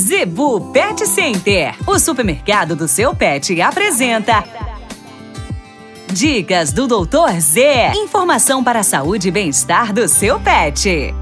Zebu Pet Center, o supermercado do seu pet, apresenta. Dicas do Doutor Z. Informação para a saúde e bem-estar do seu pet.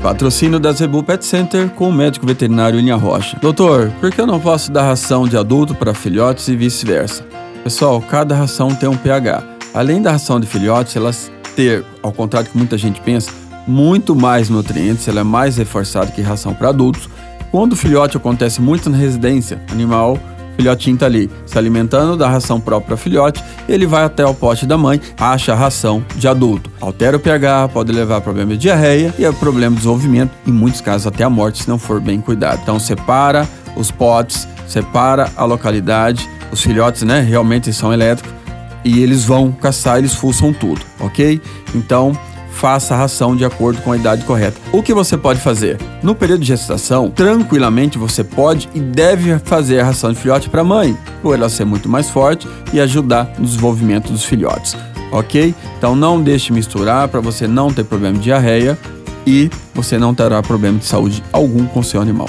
Patrocínio da Zebu Pet Center com o médico veterinário Linha Rocha. Doutor, por que eu não posso dar ração de adulto para filhotes e vice-versa? Pessoal, cada ração tem um pH. Além da ração de filhotes, elas ter, ao contrário do que muita gente pensa, muito mais nutrientes, ela é mais reforçada que ração para adultos quando o filhote acontece muito na residência animal, o filhotinho está ali se alimentando da ração própria filhote, ele vai até o pote da mãe, acha a ração de adulto. Altera o pH, pode levar a problema de diarreia e a problema de desenvolvimento, em muitos casos até a morte se não for bem cuidado. Então separa os potes, separa a localidade, os filhotes, né, realmente são elétricos e eles vão caçar, eles fuçam tudo, ok? Então faça a ração de acordo com a idade correta. O que você pode fazer? No período de gestação, tranquilamente você pode e deve fazer a ração de filhote para a mãe, por ela ser muito mais forte e ajudar no desenvolvimento dos filhotes. Ok? Então não deixe misturar para você não ter problema de diarreia e você não terá problema de saúde algum com seu animal.